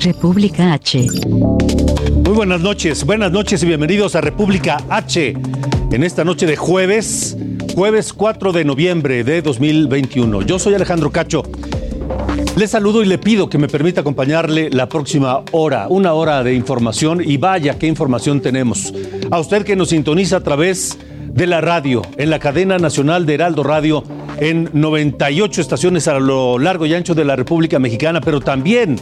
República H. Muy buenas noches, buenas noches y bienvenidos a República H en esta noche de jueves, jueves 4 de noviembre de 2021. Yo soy Alejandro Cacho. Le saludo y le pido que me permita acompañarle la próxima hora, una hora de información y vaya qué información tenemos. A usted que nos sintoniza a través de la radio, en la cadena nacional de Heraldo Radio, en 98 estaciones a lo largo y ancho de la República Mexicana, pero también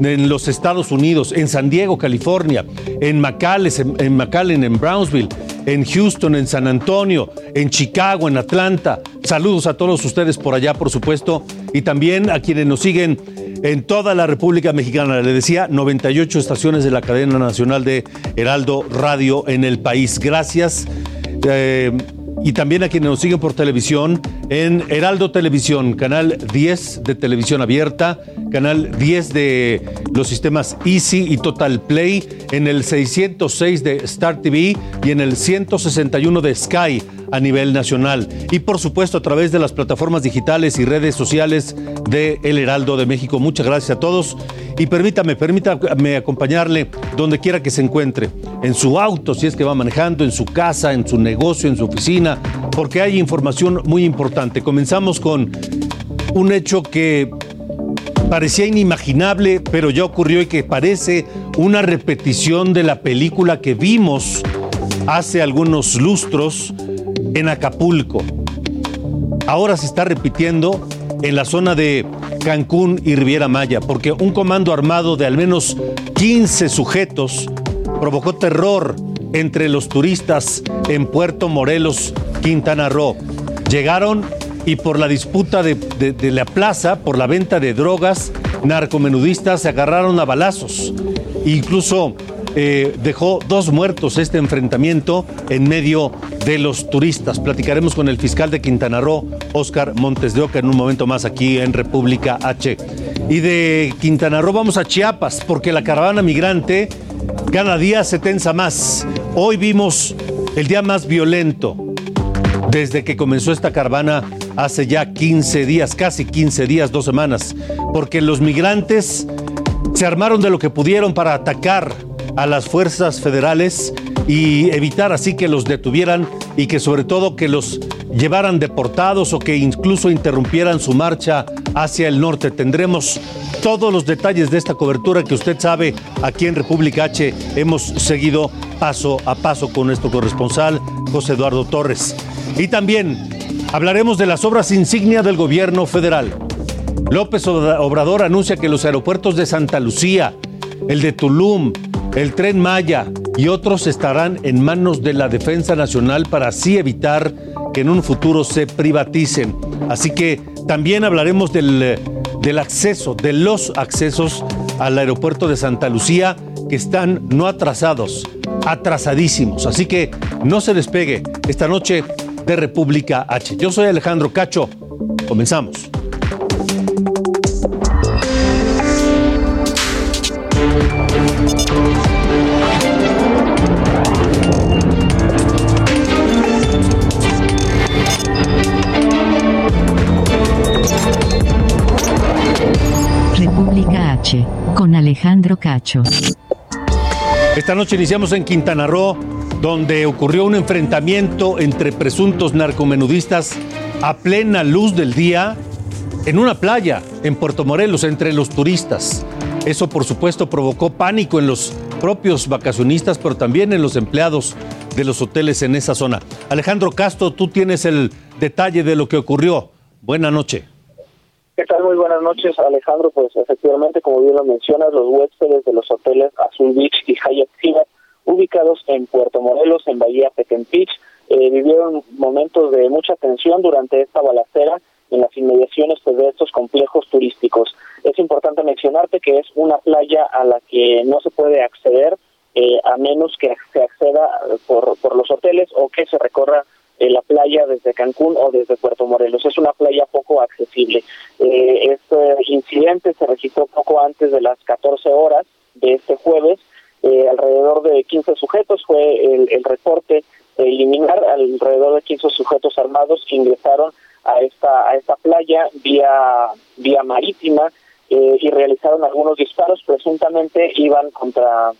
en los Estados Unidos, en San Diego, California, en McAllen, en, en en Brownsville, en Houston, en San Antonio, en Chicago, en Atlanta. Saludos a todos ustedes por allá, por supuesto, y también a quienes nos siguen en toda la República Mexicana. Le decía, 98 estaciones de la cadena nacional de Heraldo Radio en el país. Gracias. Eh, y también a quienes nos siguen por televisión en Heraldo Televisión, canal 10 de televisión abierta, canal 10 de los sistemas Easy y Total Play, en el 606 de Star TV y en el 161 de Sky a nivel nacional. Y por supuesto a través de las plataformas digitales y redes sociales de El Heraldo de México. Muchas gracias a todos. Y permítame, permítame acompañarle donde quiera que se encuentre. En su auto, si es que va manejando, en su casa, en su negocio, en su oficina, porque hay información muy importante. Comenzamos con un hecho que parecía inimaginable, pero ya ocurrió y que parece una repetición de la película que vimos hace algunos lustros en Acapulco. Ahora se está repitiendo en la zona de Cancún y Riviera Maya, porque un comando armado de al menos 15 sujetos provocó terror entre los turistas en Puerto Morelos, Quintana Roo. Llegaron y por la disputa de, la plaza, por la venta de drogas, narcomenudistas se agarraron a balazos. Incluso eh, dejó dos muertos este enfrentamiento en medio de los turistas. Platicaremos con el fiscal de Quintana Roo, Oscar Montes de Oca, en un momento más aquí en República H. Y de Quintana Roo vamos a Chiapas, porque la caravana migrante cada día se tensa más. Hoy vimos el día más violento desde que comenzó esta caravana hace ya 15 días, casi 15 días, dos semanas, porque los migrantes se armaron de lo que pudieron para atacar a las fuerzas federales y evitar así que los detuvieran y que sobre todo que los llevaran deportados o que incluso interrumpieran su marcha hacia el norte. Tendremos todos los detalles de esta cobertura que usted sabe aquí en República H hemos seguido paso a paso con nuestro corresponsal José Eduardo Torres. Y también hablaremos de las obras insignia del gobierno federal. López Obrador anuncia que los aeropuertos de Santa Lucía, el de Tulum, el tren Maya y otros estarán en manos de la Defensa Nacional para así evitar que en un futuro se privaticen. Así que también hablaremos del, del acceso, de los accesos al aeropuerto de Santa Lucía que están no atrasados, atrasadísimos. Así que no se despegue esta noche de República H. Yo soy Alejandro Cacho. Comenzamos. Con Alejandro Cacho. Esta noche iniciamos en Quintana Roo, donde ocurrió un enfrentamiento entre presuntos narcomenudistas a plena luz del día en una playa en Puerto Morelos entre los turistas. Eso por supuesto provocó pánico en los propios vacacionistas, pero también en los empleados de los hoteles en esa zona. Alejandro Castro, tú tienes el detalle de lo que ocurrió. Buena noche. ¿Qué tal? Muy buenas noches, Alejandro. Pues efectivamente, como bien lo mencionas, los huéspedes de los hoteles Azul Beach y Hyatt Ziva ubicados en Puerto Morelos, en Bahía Petenpich. Eh, vivieron momentos de mucha tensión durante esta balacera en las inmediaciones pues, de estos complejos turísticos. Es importante mencionarte que es una playa a la que no se puede acceder eh, a menos que se acceda por, por los hoteles o que se recorra eh, la playa desde Cancún o desde Puerto Morelos. Es una playa poco accesible. Eh, este incidente se registró poco antes de las 14 horas de este jueves. Eh, alrededor de 15 sujetos fue el, el reporte eliminar alrededor de 15 sujetos armados que ingresaron a esta a esta playa vía vía marítima eh, y realizaron algunos disparos presuntamente iban contra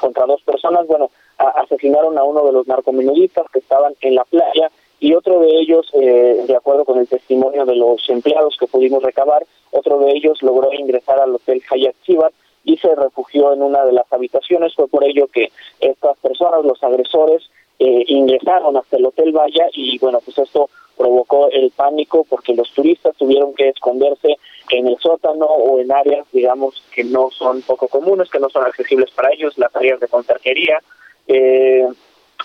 contra dos personas bueno a, asesinaron a uno de los narcomenudistas que estaban en la playa y otro de ellos eh, de acuerdo con el testimonio de los empleados que pudimos recabar otro de ellos logró ingresar al hotel Hayat Chivat y se refugió en una de las habitaciones. Fue por ello que estas personas los agresores eh, ingresaron hasta el Hotel Valla y bueno, pues esto provocó el pánico porque los turistas tuvieron que esconderse en el sótano o en áreas, digamos, que no son poco comunes, que no son accesibles para ellos, las áreas de conserjería, eh,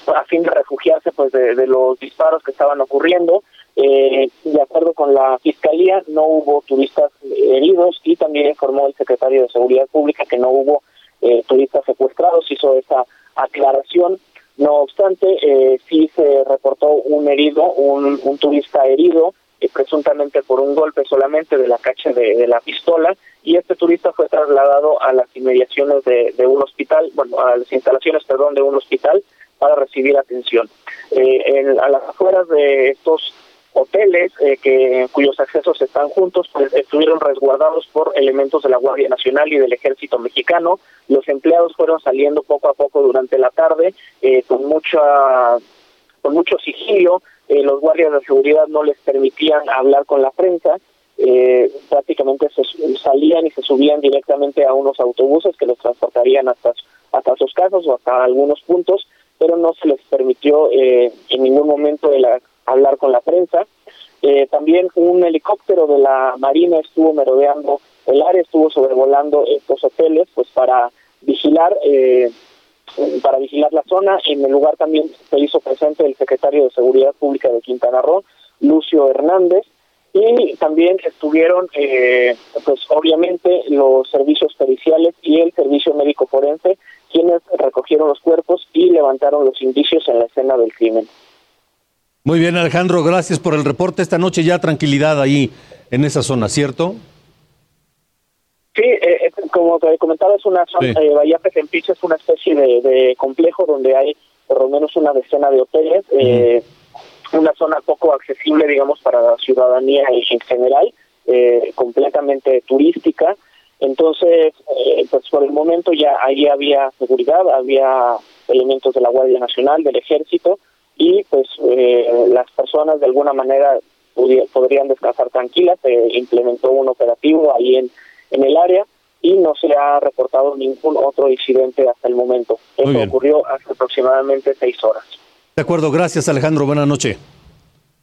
a fin de refugiarse pues de, los disparos que estaban ocurriendo. Eh, de acuerdo con la fiscalía, no hubo turistas heridos y también informó el secretario de Seguridad Pública que no hubo eh, turistas secuestrados, hizo esa aclaración. No obstante, eh, sí se reportó un herido, un, un turista herido, eh, presuntamente por un golpe solamente de la cacha de, la pistola, y este turista fue trasladado a las inmediaciones de, un hospital, bueno, a las instalaciones, perdón, de un hospital para recibir atención. Eh, en, a las afueras de estos hoteles eh, que cuyos accesos están juntos pues estuvieron resguardados por elementos de la Guardia Nacional y del Ejército Mexicano. Los empleados fueron saliendo poco a poco durante la tarde eh, con mucha con mucho sigilio. Eh, los guardias de seguridad no les permitían hablar con la prensa. Eh, prácticamente se salían y se subían directamente a unos autobuses que los transportarían hasta hasta sus casas o hasta algunos puntos, pero no se les permitió eh, en ningún momento el hablar con la prensa. Eh, también un helicóptero de la Marina estuvo merodeando el área, estuvo sobrevolando estos hoteles, pues para vigilar, eh, para vigilar la zona. En el lugar también se hizo presente el secretario de Seguridad Pública de Quintana Roo, Lucio Hernández, y también estuvieron, eh, pues obviamente, los servicios periciales y el servicio médico forense, quienes recogieron los cuerpos y levantaron los indicios en la escena del crimen. Muy bien, Alejandro, gracias por el reporte. Esta noche ya tranquilidad ahí en esa zona, ¿cierto? Sí, eh, como te comentaba, es una zona, sí. eh, Bahía Petempiche es una especie de, de, complejo donde hay por lo menos una decena de hoteles, uh -huh. eh, una zona poco accesible, digamos, para la ciudadanía en general, eh, completamente turística. Entonces, eh, pues por el momento ya ahí había seguridad, había elementos de la Guardia Nacional, del Ejército, y pues eh, las personas de alguna manera podrían descansar tranquilas. Se implementó un operativo ahí en, en el área y no se ha reportado ningún otro incidente hasta el momento. Esto ocurrió hace aproximadamente seis horas. De acuerdo, gracias Alejandro, buenas noches.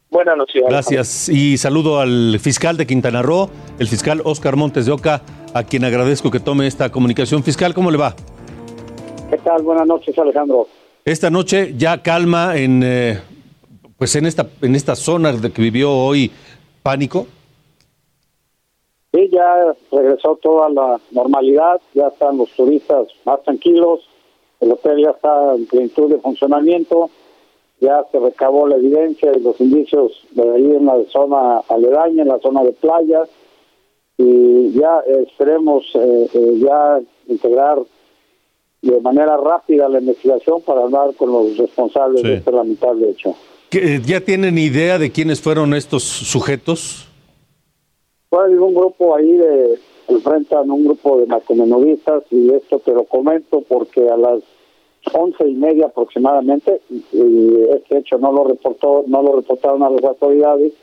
Buenas noches. Gracias y saludo al fiscal de Quintana Roo, el fiscal Oscar Montes de Oca, a quien agradezco que tome esta comunicación. Fiscal, ¿cómo le va? ¿Qué tal? Buenas noches, Alejandro. Esta noche ya calma en, eh, pues en esta, en esta zona de que vivió hoy pánico. Sí, ya regresó toda la normalidad, ya están los turistas más tranquilos, el hotel ya está en plenitud de funcionamiento, ya se recabó la evidencia y los indicios de ahí en la zona aledaña, en la zona de playas, y ya eh, esperemos eh, eh, ya integrar de manera rápida la investigación para hablar con los responsables sí. de este lamentable hecho. ¿Ya tienen idea de quiénes fueron estos sujetos? Fue un grupo ahí de enfrentan un grupo de narcomenudistas y esto te lo comento porque a las once y media aproximadamente y este hecho no lo reportó no lo reportaron a las autoridades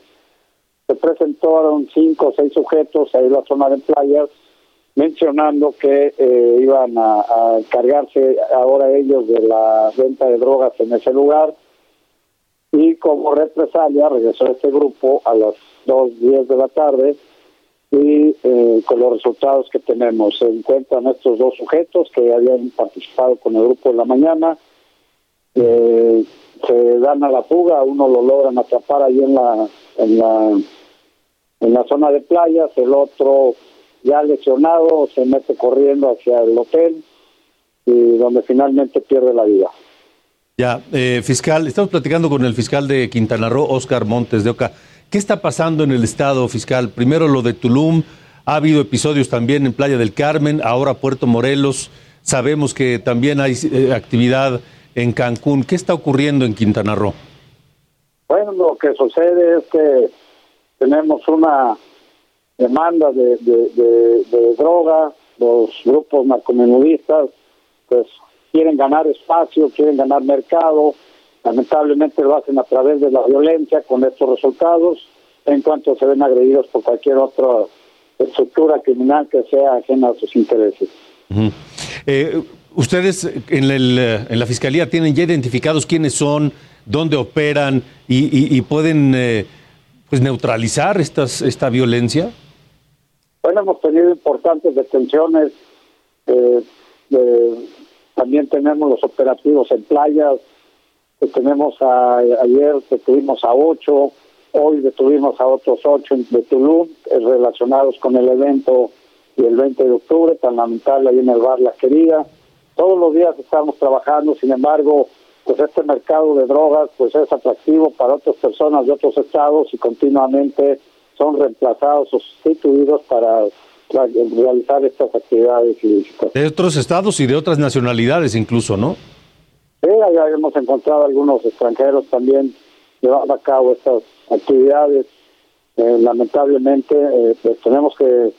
se presentaron cinco o seis sujetos ahí en la zona de playas mencionando que eh, iban a, a encargarse ahora ellos de la venta de drogas en ese lugar y como represalia regresó este grupo a las dos diez de la tarde y eh, con los resultados que tenemos. Se encuentran estos dos sujetos que habían participado con el grupo de la mañana, eh, se dan a la fuga, uno lo logran atrapar ahí en la, en la, en la zona de playas, el otro ya lesionado se mete corriendo hacia el hotel y donde finalmente pierde la vida. Ya, eh, fiscal, estamos platicando con el fiscal de Quintana Roo, Oscar Montes de Oca. ¿Qué está pasando en el estado fiscal? Primero lo de Tulum, ha habido episodios también en Playa del Carmen, ahora Puerto Morelos. Sabemos que también hay eh, actividad en Cancún. ¿Qué está ocurriendo en Quintana Roo? Bueno, lo que sucede es que tenemos una demanda de, de, droga, los grupos narcomenudistas pues quieren ganar espacio, quieren ganar mercado, lamentablemente lo hacen a través de la violencia con estos resultados, en cuanto se ven agredidos por cualquier otra estructura criminal que sea ajena a sus intereses. Ustedes en, el, en, la fiscalía tienen ya identificados quiénes son, dónde operan y, pueden eh, pues neutralizar estas, esta violencia. Bueno, hemos tenido importantes detenciones. Eh, también tenemos los operativos en playas. Tenemos ayer detuvimos a ocho, hoy detuvimos a otros ocho de Tulum eh, relacionados con el evento y el 20 de octubre, tan lamentable ahí en el bar La Querida todos los días estamos trabajando, sin embargo, pues este mercado de drogas pues es atractivo para otras personas de otros estados y continuamente son reemplazados o sustituidos para realizar estas actividades ilícitas. De otros estados y de otras nacionalidades incluso, ¿no? Ya hemos encontrado algunos extranjeros también llevando a cabo estas actividades. Eh, lamentablemente, eh, pues tenemos que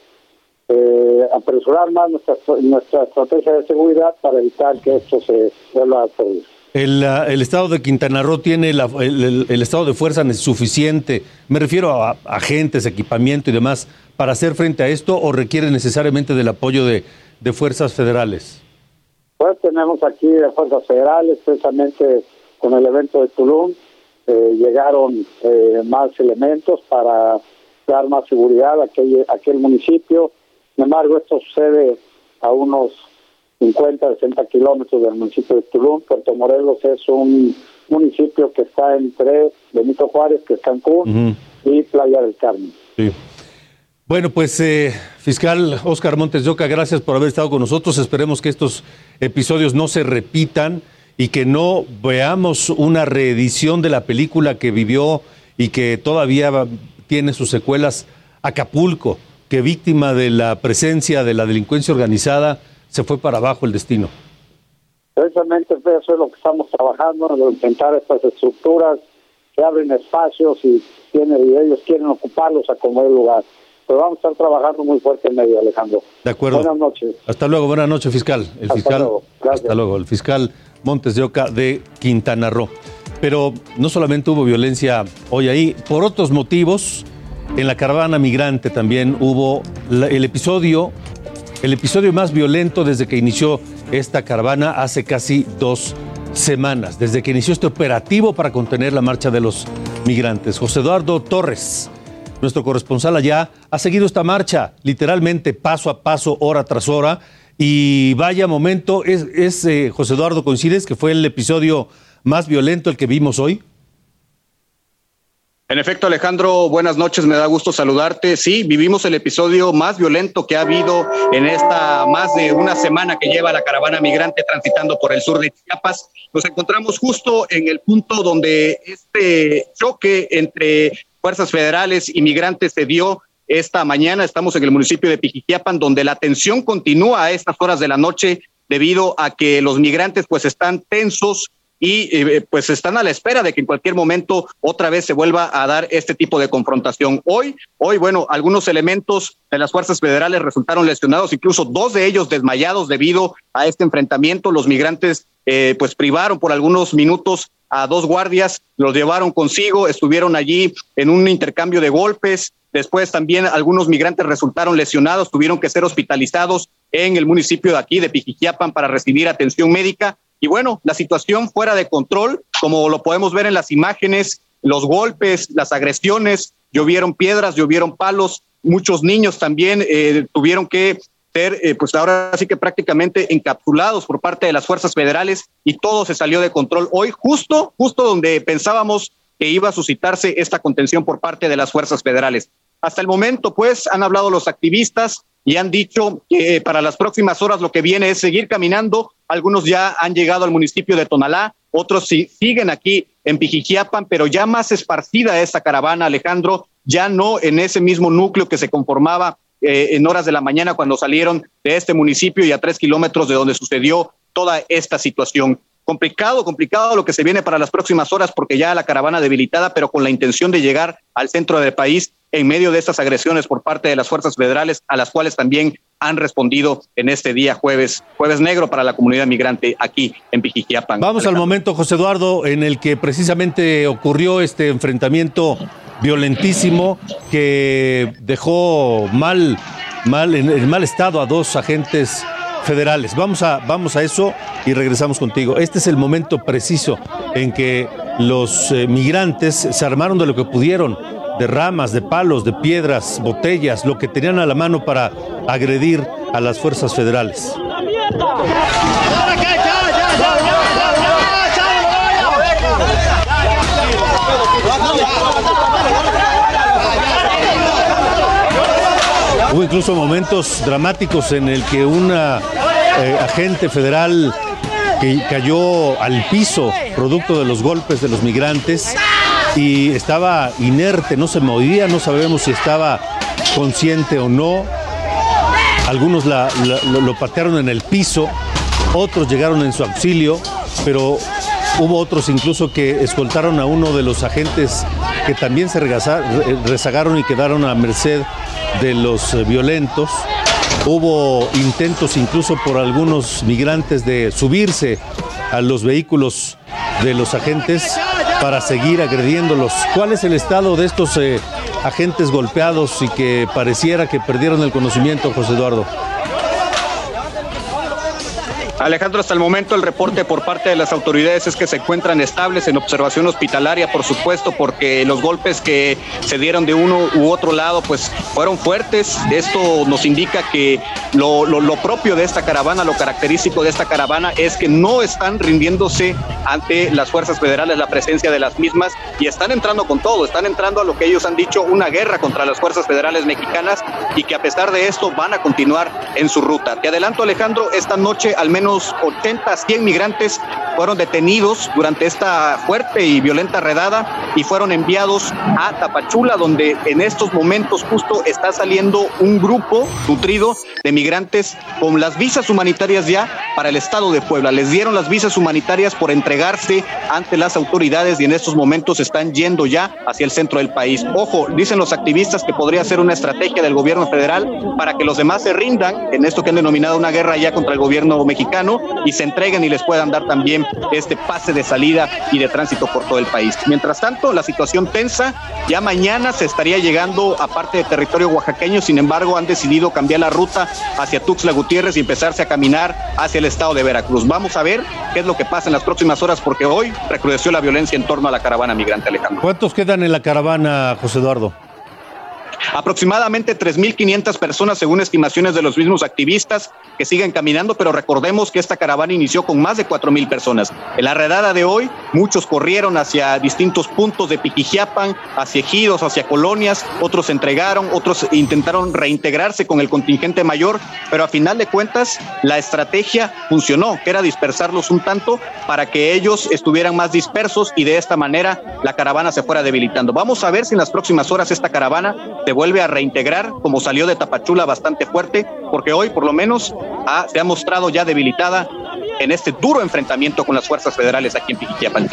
eh, apresurar más nuestra, nuestra estrategia de seguridad para evitar que esto se vuelva a ocurrir. El, el, estado de Quintana Roo tiene el, el, estado de fuerza suficiente, me refiero a, agentes, equipamiento y demás, para hacer frente a esto o requiere necesariamente del apoyo de, de fuerzas federales? Pues tenemos aquí de fuerzas federales, precisamente con el evento de Tulum, eh, llegaron eh, más elementos para dar más seguridad a aquel, a aquel municipio sin embargo, esto sucede a unos 50, 60 kilómetros del municipio de Tulum. Puerto Morelos es un municipio que está entre Benito Juárez, que es Cancún, y Playa del Carmen. Sí. Bueno, pues eh, fiscal Oscar Montes de Oca, gracias por haber estado con nosotros. Esperemos que estos episodios no se repitan y que no veamos una reedición de la película que vivió y que todavía tiene sus secuelas Acapulco que víctima de la presencia de la delincuencia organizada se fue para abajo el destino. Precisamente eso es lo que estamos trabajando, en intentar estas estructuras que abren espacios y, tienen, y ellos quieren ocuparlos a como el lugar. Pero vamos a estar trabajando muy fuerte en medio, Alejandro. De acuerdo. Buenas noches. Hasta luego, buenas noches, fiscal. El hasta fiscal, luego. Hasta luego. El fiscal Montes de Oca de Quintana Roo. Pero no solamente hubo violencia hoy ahí, por otros motivos, en la caravana migrante también hubo el episodio, el episodio más violento desde que inició esta caravana hace casi dos semanas, desde que inició este operativo para contener la marcha de los migrantes. José Eduardo Torres, nuestro corresponsal allá, ha seguido esta marcha literalmente paso a paso, hora tras hora. Y vaya momento, es, eh, José Eduardo, ¿coincides que fue el episodio más violento el que vimos hoy? En efecto, Alejandro, buenas noches, me da gusto saludarte. Sí, vivimos el episodio más violento que ha habido en esta más de una semana que lleva la caravana migrante transitando por el sur de Chiapas. Nos encontramos justo en el punto donde este choque entre fuerzas federales y migrantes se dio esta mañana. Estamos en el municipio de Pijiquiapan, donde la tensión continúa a estas horas de la noche debido a que los migrantes pues están tensos, y eh, pues están a la espera de que en cualquier momento otra vez se vuelva a dar este tipo de confrontación. Hoy, hoy, bueno, algunos elementos de las fuerzas federales resultaron lesionados, incluso dos de ellos desmayados debido a este enfrentamiento. Los migrantes eh, pues privaron por algunos minutos a dos guardias, los llevaron consigo, estuvieron allí en un intercambio de golpes. Después también algunos migrantes resultaron lesionados, tuvieron que ser hospitalizados en el municipio de aquí, de Pijiquiapan, para recibir atención médica. Y bueno, la situación fuera de control, como lo podemos ver en las imágenes, los golpes, las agresiones, llovieron piedras, llovieron palos, muchos niños también eh, tuvieron que ser, eh, pues ahora sí que prácticamente encapsulados por parte de las fuerzas federales y todo se salió de control hoy, justo, justo donde pensábamos que iba a suscitarse esta contención por parte de las fuerzas federales. Hasta el momento, pues, han hablado los activistas y han dicho que para las próximas horas lo que viene es seguir caminando. Algunos ya han llegado al municipio de Tonalá, otros siguen aquí en Pijijiapan, pero ya más esparcida esta caravana, Alejandro, ya no en ese mismo núcleo que se conformaba eh, en horas de la mañana cuando salieron de este municipio y a tres kilómetros de donde sucedió toda esta situación. Complicado, complicado lo que se viene para las próximas horas porque ya la caravana debilitada, pero con la intención de llegar al centro del país en medio de estas agresiones por parte de las fuerzas federales, a las cuales también han respondido en este día jueves, jueves negro para la comunidad migrante aquí en Pijijiapan. Vamos al momento, José Eduardo, en el que precisamente ocurrió este enfrentamiento violentísimo que dejó mal, mal en, mal estado a dos agentes federales. Vamos a, vamos a eso y regresamos contigo. Este es el momento preciso en que los eh, migrantes se armaron de lo que pudieron de ramas, de palos, de piedras, botellas, lo que tenían a la mano para agredir a las fuerzas federales. Hubo incluso momentos dramáticos en el que una eh, agente federal que cayó al piso producto de los golpes de los migrantes y estaba inerte, no se movía, no sabemos si estaba consciente o no. Algunos lo, patearon en el piso, otros llegaron en su auxilio, pero hubo otros incluso que escoltaron a uno de los agentes que también se rezagaron y quedaron a merced de los eh, violentos. Hubo intentos incluso por algunos migrantes de subirse a los vehículos de los agentes para seguir agrediéndolos. ¿Cuál es el estado de estos eh, agentes golpeados y que pareciera que perdieron el conocimiento, José Eduardo? Alejandro, hasta el momento el reporte por parte de las autoridades es que se encuentran estables en observación hospitalaria, por supuesto, porque los golpes que se dieron de uno u otro lado, pues fueron fuertes. Esto nos indica que lo, lo, propio de esta caravana, lo característico de esta caravana es que no están rindiéndose ante las fuerzas federales, la presencia de las mismas, y están entrando con todo, están entrando a lo que ellos han dicho, una guerra contra las fuerzas federales mexicanas, y que a pesar de esto van a continuar en su ruta. Te adelanto, Alejandro, esta noche al menos 80, 100 migrantes fueron detenidos durante esta fuerte y violenta redada y fueron enviados a Tapachula, donde en estos momentos justo está saliendo un grupo nutrido de migrantes con las visas humanitarias ya para el estado de Puebla. Les dieron las visas humanitarias por entregarse ante las autoridades y en estos momentos están yendo ya hacia el centro del país. Ojo, dicen los activistas que podría ser una estrategia del gobierno federal para que los demás se rindan en esto que han denominado una guerra ya contra el gobierno mexicano y se entreguen y les puedan dar también este pase de salida y de tránsito por todo el país. Mientras tanto, la situación tensa, ya mañana se estaría llegando a parte de territorio oaxaqueño, sin embargo, han decidido cambiar la ruta hacia Tuxtla Gutiérrez y empezarse a caminar hacia el estado de Veracruz. Vamos a ver qué es lo que pasa en las próximas horas, porque hoy recrudeció la violencia en torno a la caravana migrante, Alejandro. ¿Cuántos quedan en la caravana, José Eduardo? Aproximadamente 3.500 personas, según estimaciones de los mismos activistas, que siguen caminando, pero recordemos que esta caravana inició con más de 4.000 personas. En la redada de hoy, muchos corrieron hacia distintos puntos de Piquijiapan, hacia ejidos, hacia colonias, otros se entregaron, otros intentaron reintegrarse con el contingente mayor, pero a final de cuentas la estrategia funcionó, que era dispersarlos un tanto para que ellos estuvieran más dispersos y de esta manera la caravana se fuera debilitando. Vamos a ver si en las próximas horas esta caravana se vuelve a reintegrar, como salió de Tapachula bastante fuerte, porque hoy por lo menos se ha mostrado ya debilitada en este duro enfrentamiento con las fuerzas federales aquí en Piquiquiapan.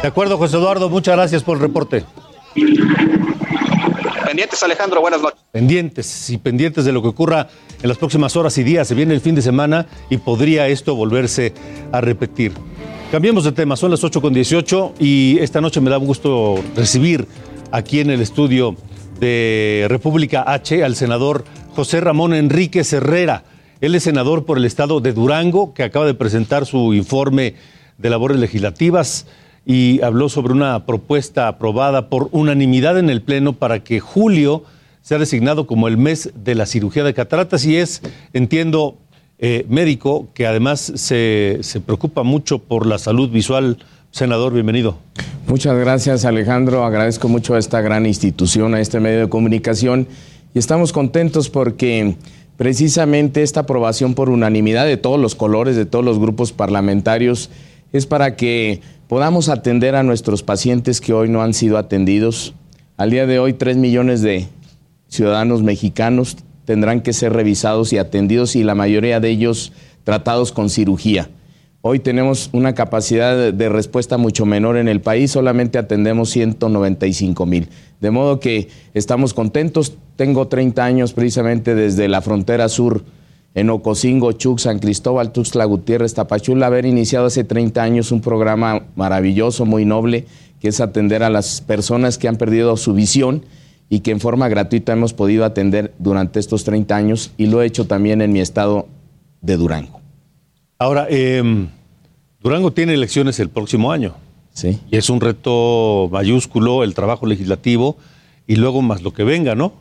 De acuerdo, José Eduardo, muchas gracias por el reporte. Pendientes, Alejandro, buenas noches. Pendientes y pendientes de lo que ocurra en las próximas horas y días. Se viene el fin de semana y podría esto volverse a repetir. Cambiemos de tema, son las 8 con 18 y esta noche me da gusto recibir aquí en el estudio de República H al senador José Ramón Enrique Herrera. Él es senador por el estado de Durango, que acaba de presentar su informe de labores legislativas y habló sobre una propuesta aprobada por unanimidad en el Pleno para que julio se ha designado como el mes de la cirugía de cataratas y es, entiendo, eh, médico que además se, se preocupa mucho por la salud visual. Senador, bienvenido. Muchas gracias Alejandro, agradezco mucho a esta gran institución, a este medio de comunicación y estamos contentos porque precisamente esta aprobación por unanimidad de todos los colores, de todos los grupos parlamentarios, es para que podamos atender a nuestros pacientes que hoy no han sido atendidos. Al día de hoy, tres millones de ciudadanos mexicanos tendrán que ser revisados y atendidos y la mayoría de ellos tratados con cirugía. Hoy tenemos una capacidad de respuesta mucho menor en el país, solamente atendemos 195 mil. De modo que estamos contentos. Tengo 30 años precisamente desde la frontera sur en Ocosingo, Chuc, San Cristóbal, Tuxtla Gutiérrez, Tapachula, haber iniciado hace 30 años un programa maravilloso, muy noble, que es atender a las personas que han perdido su visión y que en forma gratuita hemos podido atender durante estos 30 años y lo he hecho también en mi estado de Durango. Ahora, eh, Durango tiene elecciones el próximo año. Sí. Y es un reto mayúsculo el trabajo legislativo y luego más lo que venga, ¿no?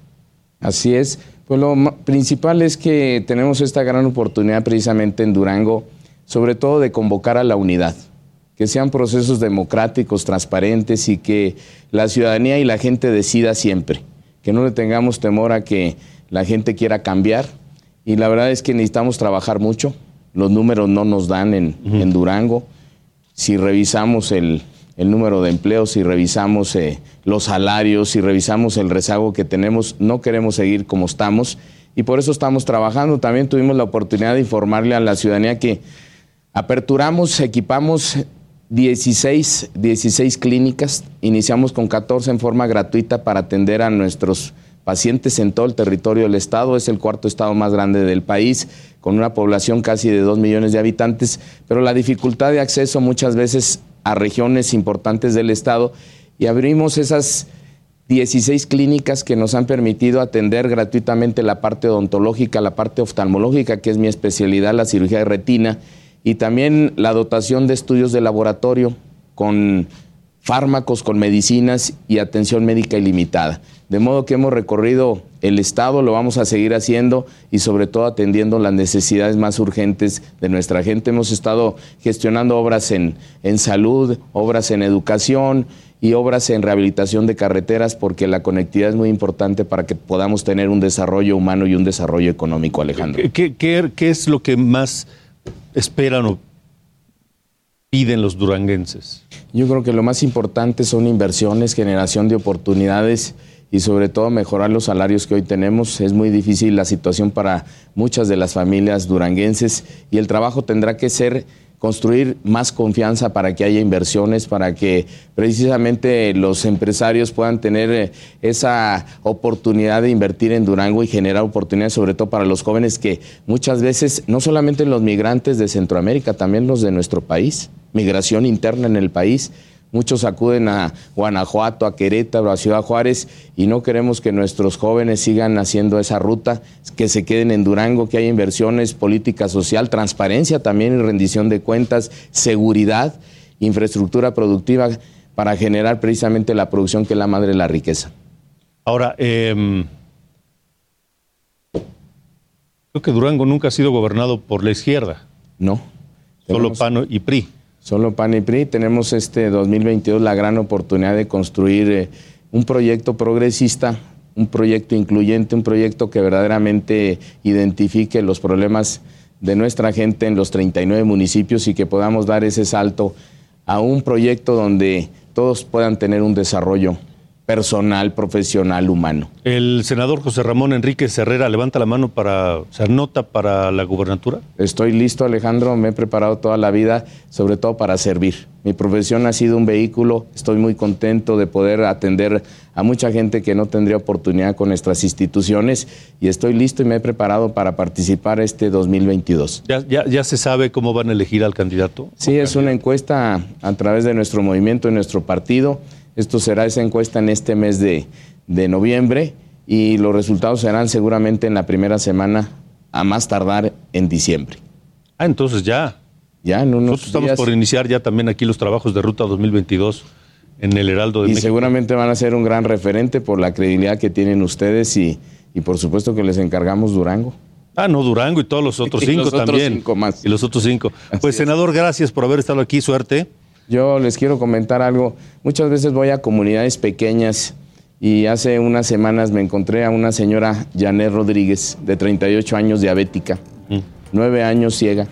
Así es. Pues lo principal es que tenemos esta gran oportunidad precisamente en Durango, sobre todo de convocar a la unidad, que sean procesos democráticos, transparentes y que la ciudadanía y la gente decida siempre, que no le tengamos temor a que la gente quiera cambiar. Y la verdad es que necesitamos trabajar mucho, los números no nos dan en, en Durango. Si revisamos el, el, número de empleos, si revisamos eh, los salarios, si revisamos el rezago que tenemos, no queremos seguir como estamos y por eso estamos trabajando. También tuvimos la oportunidad de informarle a la ciudadanía que aperturamos, equipamos 16, 16 clínicas, iniciamos con 14 en forma gratuita para atender a nuestros pacientes en todo el territorio del estado, es el cuarto estado más grande del país, con una población casi de 2 millones de habitantes, pero la dificultad de acceso muchas veces a regiones importantes del estado. Y abrimos esas 16 clínicas que nos han permitido atender gratuitamente la parte odontológica, la parte oftalmológica, que es mi especialidad, la cirugía de retina, y también la dotación de estudios de laboratorio con fármacos, con medicinas y atención médica ilimitada. De modo que hemos recorrido el Estado, lo vamos a seguir haciendo y sobre todo atendiendo las necesidades más urgentes de nuestra gente. Hemos estado gestionando obras en, en salud, obras en educación y obras en rehabilitación de carreteras porque la conectividad es muy importante para que podamos tener un desarrollo humano y un desarrollo económico, Alejandro. ¿Qué, qué, qué es lo que más esperan o piden los duranguenses? Yo creo que lo más importante son inversiones, generación de oportunidades y sobre todo mejorar los salarios que hoy tenemos. Es muy difícil la situación para muchas de las familias duranguenses y el trabajo tendrá que ser construir más confianza para que haya inversiones, para que precisamente los empresarios puedan tener eh, esa oportunidad de invertir en Durango y generar oportunidades, sobre todo para los jóvenes que muchas veces, no solamente los migrantes de Centroamérica, también los de nuestro país, migración interna en el país, Muchos acuden a Guanajuato, a Querétaro, a Ciudad Juárez y no queremos que nuestros jóvenes sigan haciendo esa ruta, que se queden en Durango, que haya inversiones, política social, transparencia también y rendición de cuentas, seguridad, infraestructura productiva para generar precisamente la producción que es la madre de la riqueza. Ahora, eh, creo que Durango nunca ha sido gobernado por la izquierda. No. Solo PAN y PRI. Solo PAN y PRI. Tenemos este 2022 la gran oportunidad de construir eh, un proyecto progresista, un proyecto incluyente, un proyecto que verdaderamente identifique los problemas de nuestra gente en los 39 municipios y que podamos dar ese salto a un proyecto donde todos puedan tener un desarrollo personal, profesional, humano. El senador José Ramón Enrique Herrera levanta la mano para ser nota para la gubernatura. Estoy listo, Alejandro, me he preparado toda la vida, sobre todo para servir. Mi profesión ha sido un vehículo, estoy muy contento de poder atender a mucha gente que no tendría oportunidad con nuestras instituciones y estoy listo y me he preparado para participar este 2022. ¿Ya, ya, ya se sabe cómo van a elegir al candidato? Sí, es una encuesta a través de nuestro movimiento y nuestro partido. Esto será esa encuesta en este mes de, de, noviembre y los resultados serán seguramente en la primera semana, a más tardar en diciembre. Ah, entonces ya. Ya, en unos Nosotros estamos días. por iniciar ya también aquí los trabajos de Ruta 2022 en el Heraldo de y México. seguramente van a ser un gran referente por la credibilidad que tienen ustedes y, y por supuesto que les encargamos Durango. Ah, no, Durango y todos los otros Y cinco los otros también. cinco más. Y los otros cinco. Así pues, es. senador, gracias por haber estado aquí. Suerte. Yo les quiero comentar algo. Muchas veces voy a comunidades pequeñas y hace unas semanas me encontré a una señora Janet Rodríguez, de 38 años, diabética, nueve años ciega,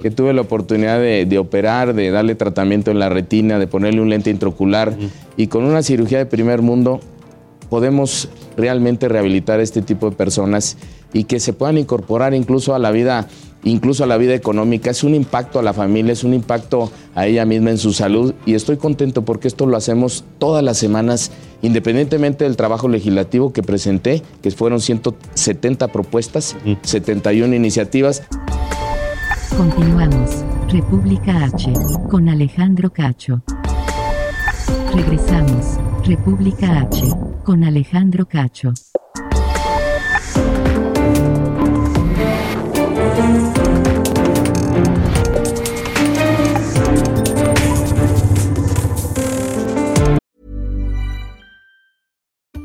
que tuve la oportunidad de, de operar, de darle tratamiento en la retina, de ponerle un lente intraocular. Y con una cirugía de primer mundo podemos realmente rehabilitar a este tipo de personas y que se puedan incorporar incluso a la vida incluso a la vida económica, es un impacto a la familia, es un impacto a ella misma en su salud y estoy contento porque esto lo hacemos todas las semanas, independientemente del trabajo legislativo que presenté, que fueron 170 propuestas, 71 iniciativas. Continuamos. República H. Con Alejandro Cacho. Regresamos. República H. Con Alejandro Cacho.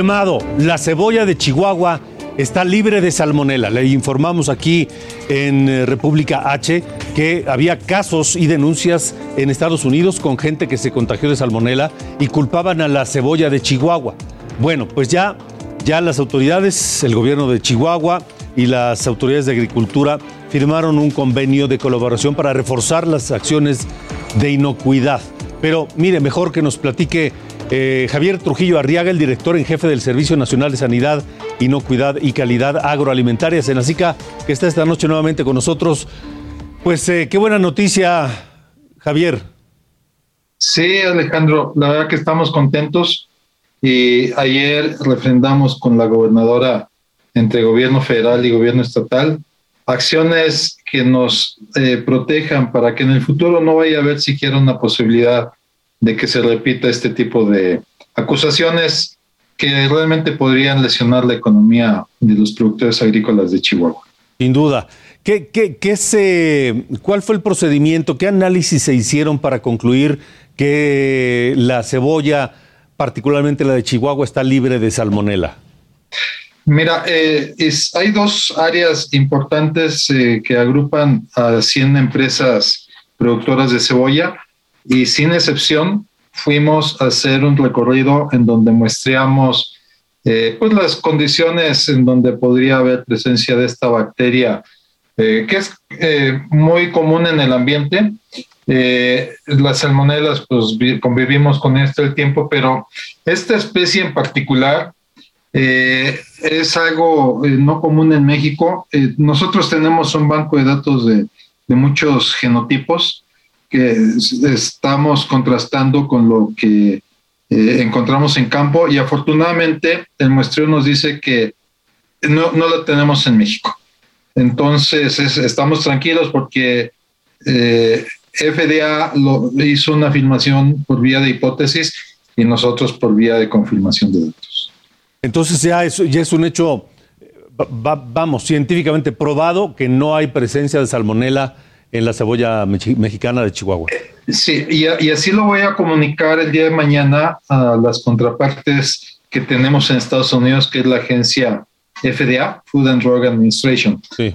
Confirmado, la cebolla de Chihuahua está libre de salmonela. Le informamos aquí en eh, República H que había casos y denuncias en Estados Unidos con gente que se contagió de salmonela y culpaban a la cebolla de Chihuahua. Bueno, pues ya, ya las autoridades, el gobierno de Chihuahua y las autoridades de agricultura firmaron un convenio de colaboración para reforzar las acciones de inocuidad. Pero mire, mejor que nos platique eh, Javier Trujillo Arriaga, el director en jefe del Servicio Nacional de Sanidad, Inocuidad y Calidad Agroalimentaria, Senacica, que está esta noche nuevamente con nosotros. Pues eh, qué buena noticia, Javier. Sí, Alejandro, la verdad que estamos contentos y ayer refrendamos con la gobernadora entre gobierno federal y gobierno estatal acciones que nos eh, protejan para que en el futuro no vaya a haber siquiera una posibilidad de que se repita este tipo de acusaciones que realmente podrían lesionar la economía de los productores agrícolas de Chihuahua. Sin duda. ¿Qué, qué, qué se, ¿Cuál fue el procedimiento? ¿Qué análisis se hicieron para concluir que la cebolla, particularmente la de Chihuahua, está libre de salmonela? Mira, eh, es, hay dos áreas importantes eh, que agrupan a 100 empresas productoras de cebolla y sin excepción fuimos a hacer un recorrido en donde muestreamos eh, pues las condiciones en donde podría haber presencia de esta bacteria eh, que es eh, muy común en el ambiente. Eh, las salmonelas, pues vi- convivimos con esto el tiempo, pero esta especie en particular eh, es algo eh, no común en México. Nosotros tenemos un banco de datos de, de muchos genotipos que es- estamos contrastando con lo que eh, encontramos en campo y afortunadamente el muestreo nos dice que no, no la tenemos en México. Entonces es- estamos tranquilos porque eh, FDA lo, hizo una afirmación por vía de hipótesis y nosotros por vía de confirmación de datos. Entonces ya es, ya es un hecho, vamos, científicamente probado que no hay presencia de salmonela en la cebolla mexicana de Chihuahua. Sí, y, y, así lo voy a comunicar el día de mañana a las contrapartes que tenemos en Estados Unidos, que es la agencia FDA, Food and Drug Administration. Sí.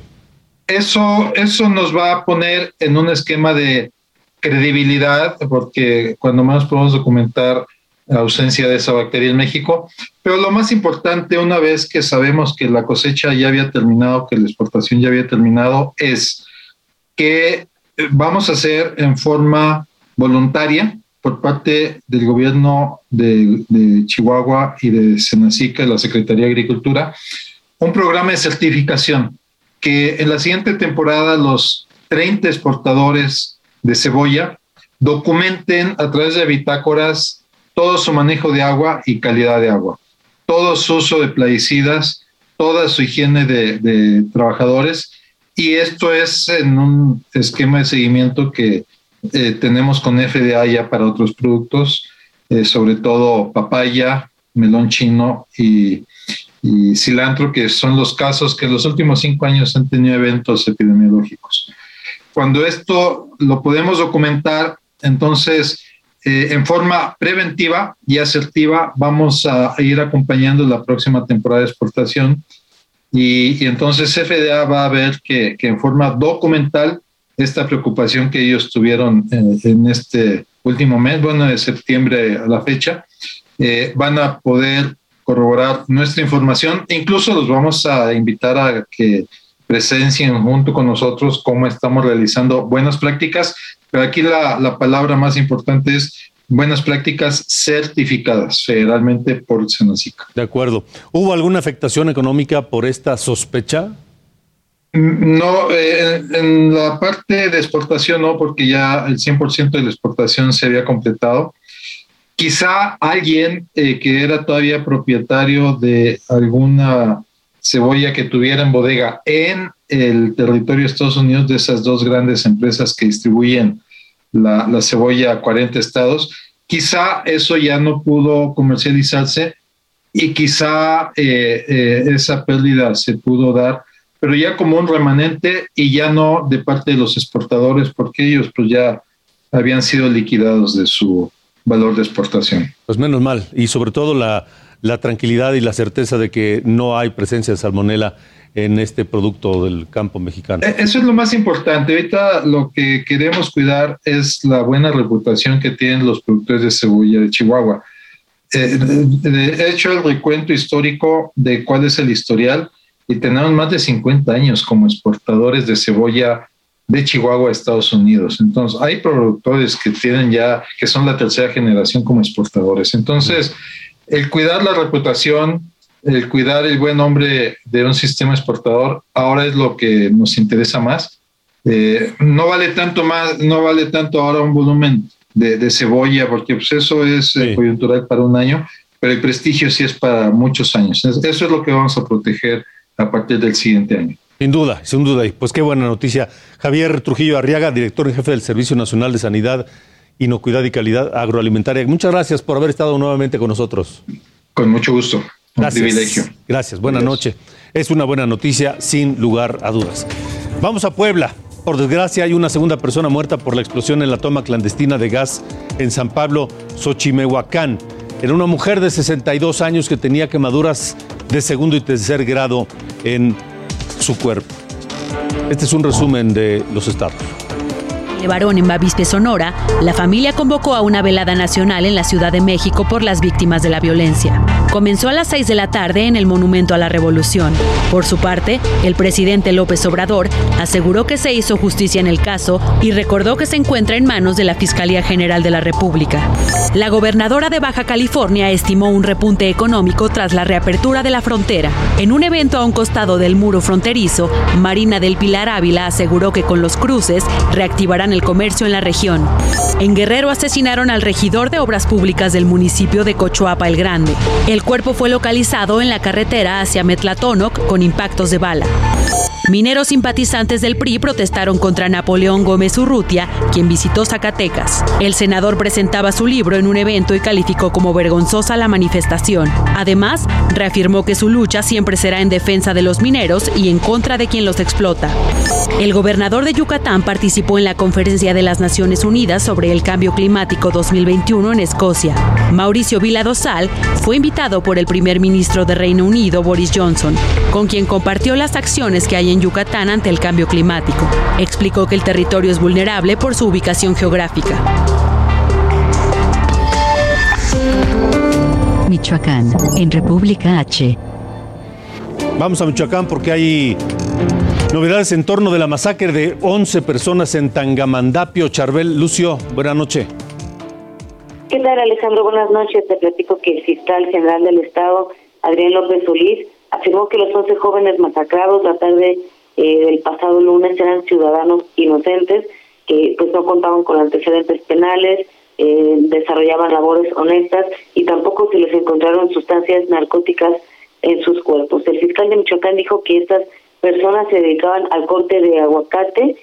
Eso, eso nos va a poner en un esquema de credibilidad, porque cuando más podemos documentar la ausencia de esa bacteria en México. Pero lo más importante, una vez que sabemos que la cosecha ya había terminado, que la exportación ya había terminado, es que vamos a hacer en forma voluntaria por parte del gobierno de, Chihuahua y de Senacica, la Secretaría de Agricultura, un programa de certificación que en la siguiente temporada los 30 exportadores de cebolla documenten a través de bitácoras todo su manejo de agua y calidad de agua, todo su uso de plaguicidas, toda su higiene de, trabajadores y esto es en un esquema de seguimiento que eh, tenemos con FDA ya para otros productos, eh, sobre todo papaya, melón chino y, cilantro, que son los casos que en los últimos cinco años han tenido eventos epidemiológicos. Cuando esto lo podemos documentar, entonces eh, en forma preventiva y asertiva vamos a ir acompañando la próxima temporada de exportación y, entonces FDA va a ver que, en forma documental esta preocupación que ellos tuvieron en, este último mes, bueno, de septiembre a la fecha, eh, van a poder corroborar nuestra información. Incluso los vamos a invitar a que presencien junto con nosotros cómo estamos realizando buenas prácticas pero aquí la, palabra más importante es buenas prácticas certificadas federalmente por Senacica. De acuerdo. ¿Hubo alguna afectación económica por esta sospecha? Mm, no, eh, en la parte de exportación no, porque ya el 100% de la exportación se había completado. Quizá alguien eh, que era todavía propietario de alguna cebolla que tuviera en bodega en el territorio de Estados Unidos de esas dos grandes empresas que distribuyen la, cebolla a 40 estados. Quizá eso ya no pudo comercializarse y quizá eh, eh, esa pérdida se pudo dar, pero ya como un remanente y ya no de parte de los exportadores, porque ellos pues ya habían sido liquidados de su valor de exportación. Pues menos mal, y sobre todo la, la tranquilidad y la certeza de que no hay presencia de salmonela en este producto del campo mexicano. E, eso es lo más importante. Ahorita lo que queremos cuidar es la buena reputación que tienen los productores de cebolla de Chihuahua. Eh, he hecho el recuento histórico de cuál es el historial y tenemos más de 50 años como exportadores de cebolla de Chihuahua a Estados Unidos. Entonces, hay productores que tienen ya, que son la tercera generación como exportadores. Entonces, el cuidar la reputación, el cuidar el buen nombre de un sistema exportador ahora es lo que nos interesa más. Eh, no vale tanto más, no vale tanto ahora un volumen de, cebolla, porque pues eso es eh, coyuntural para un año, pero el prestigio sí es para muchos años. Eso es lo que vamos a proteger a partir del siguiente año. Sin duda, sin duda. Y pues qué buena noticia. Javier Trujillo Arriaga, director en jefe del Servicio Nacional de Sanidad, Inocuidad y Calidad Agroalimentaria. Muchas gracias por haber estado nuevamente con nosotros. Con mucho gusto. Gracias. privilegio. Gracias. Buenas noches. Es una buena noticia, sin lugar a dudas. Vamos a Puebla. Por desgracia, hay una segunda persona muerta por la explosión en la toma clandestina de gas en San Pablo, Xochimehuacán. Era una mujer de 62 años que tenía quemaduras de segundo y tercer grado en su cuerpo. Este es un resumen de los estados de varón en Bavispe, Sonora, la familia convocó a una velada nacional en la Ciudad de México por las víctimas de la violencia. Comenzó a las 6 de la tarde en el Monumento a la Revolución. Por su parte, el presidente López Obrador aseguró que se hizo justicia en el caso y recordó que se encuentra en manos de la Fiscalía General de la República. La gobernadora de Baja California estimó un repunte económico tras la reapertura de la frontera. En un evento a un costado del muro fronterizo, Marina del Pilar Ávila aseguró que con los cruces el comercio en la región. En Guerrero asesinaron al regidor de Obras Públicas del municipio de Cochuapa el Grande. El cuerpo fue localizado en la carretera hacia Metlatónoc con impactos de bala. Mineros simpatizantes del PRI protestaron contra Napoleón Gómez Urrutia, quien visitó Zacatecas. El senador presentaba su libro en un evento y calificó como vergonzosa la manifestación. Además, reafirmó que su lucha siempre será en defensa de los mineros y en contra de quien los explota. El gobernador de Yucatán participó en la Conferencia de las Naciones Unidas sobre el Cambio Climático 2021 en Escocia. Mauricio Vila Dosal fue invitado por el primer ministro de Reino Unido, Boris Johnson, con quien compartió las acciones que hay en Yucatán ante el cambio climático. Explicó que el territorio es vulnerable por su ubicación geográfica. Michoacán, en República H. Vamos a Michoacán porque hay novedades en torno de la masacre de 11 personas en Tangamandapio. Charbel, Lucio, buenas noches. ¿Qué tal, Alejandro? Buenas noches. Te platico que el fiscal general del Estado, Adrián López Solís, afirmó que los 11 jóvenes masacrados la tarde eh, del pasado lunes eran ciudadanos inocentes que pues no contaban con antecedentes penales, eh, desarrollaban labores honestas y tampoco se les encontraron sustancias narcóticas en sus cuerpos. El fiscal de Michoacán dijo que estas personas se dedicaban al corte de aguacate